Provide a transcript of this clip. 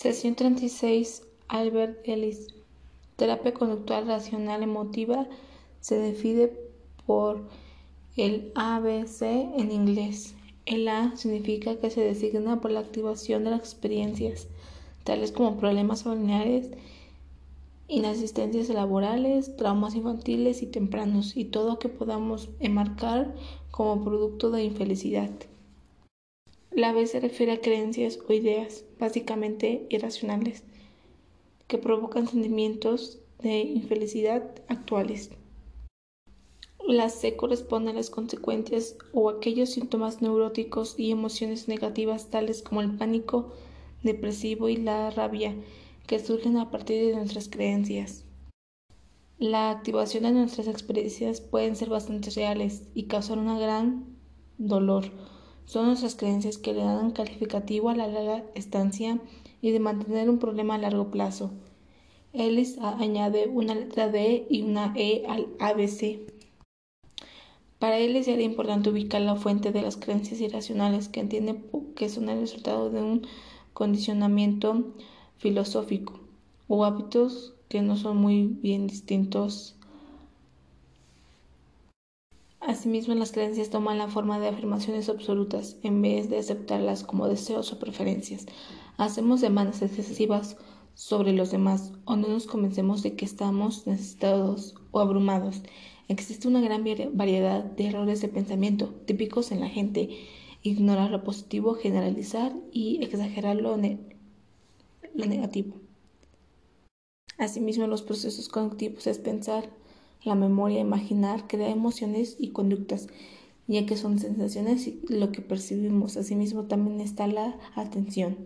Sesión 36. Albert Ellis. Terapia conductual racional emotiva se define por el ABC en inglés. El A significa que se designa por la activación de las experiencias, tales como problemas familiares, inasistencias laborales, traumas infantiles y tempranos, y todo que podamos enmarcar como producto de infelicidad. La B se refiere a creencias o ideas, básicamente irracionales, que provocan sentimientos de infelicidad actuales. La C corresponde a las consecuencias o aquellos síntomas neuróticos y emociones negativas tales como el pánico depresivo y la rabia que surgen a partir de nuestras creencias. La activación de nuestras experiencias pueden ser bastante reales y causar un gran dolor son nuestras creencias que le dan calificativo a la larga estancia y de mantener un problema a largo plazo. Ellis añade una letra D y una E al ABC. Para Ellis era importante ubicar la fuente de las creencias irracionales que entiende que son el resultado de un condicionamiento filosófico o hábitos que no son muy bien distintos Asimismo, las creencias toman la forma de afirmaciones absolutas en vez de aceptarlas como deseos o preferencias. Hacemos demandas excesivas sobre los demás o no nos convencemos de que estamos necesitados o abrumados. Existe una gran variedad de errores de pensamiento típicos en la gente. Ignorar lo positivo, generalizar y exagerar lo, lo negativo. Asimismo, los procesos cognitivos es pensar, la memoria, imaginar, crear emociones y conductas, ya que son sensaciones y lo que percibimos. Asimismo, también está la atención.